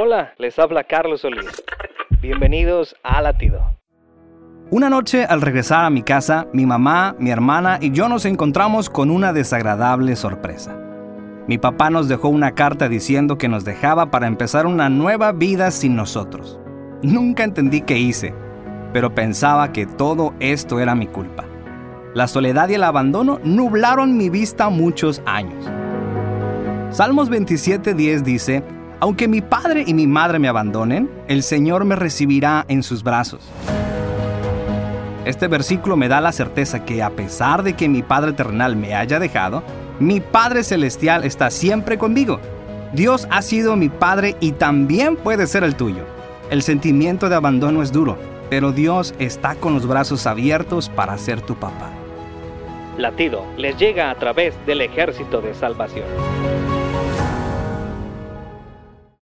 Hola, les habla Carlos Solís. Bienvenidos a Latido. Una noche al regresar a mi casa, mi mamá, mi hermana y yo nos encontramos con una desagradable sorpresa. Mi papá nos dejó una carta diciendo que nos dejaba para empezar una nueva vida sin nosotros. Nunca entendí qué hice, pero pensaba que todo esto era mi culpa. La soledad y el abandono nublaron mi vista muchos años. Salmos 27:10 dice, Aunque mi padre y mi madre me abandonen, el Señor me recibirá en sus brazos. Este versículo me da la certeza que a pesar de que mi Padre terrenal me haya dejado, mi Padre celestial está siempre conmigo. Dios ha sido mi Padre y también puede ser el tuyo. El sentimiento de abandono es duro, pero Dios está con los brazos abiertos para ser tu papá. Latido les llega a través del ejército de salvación.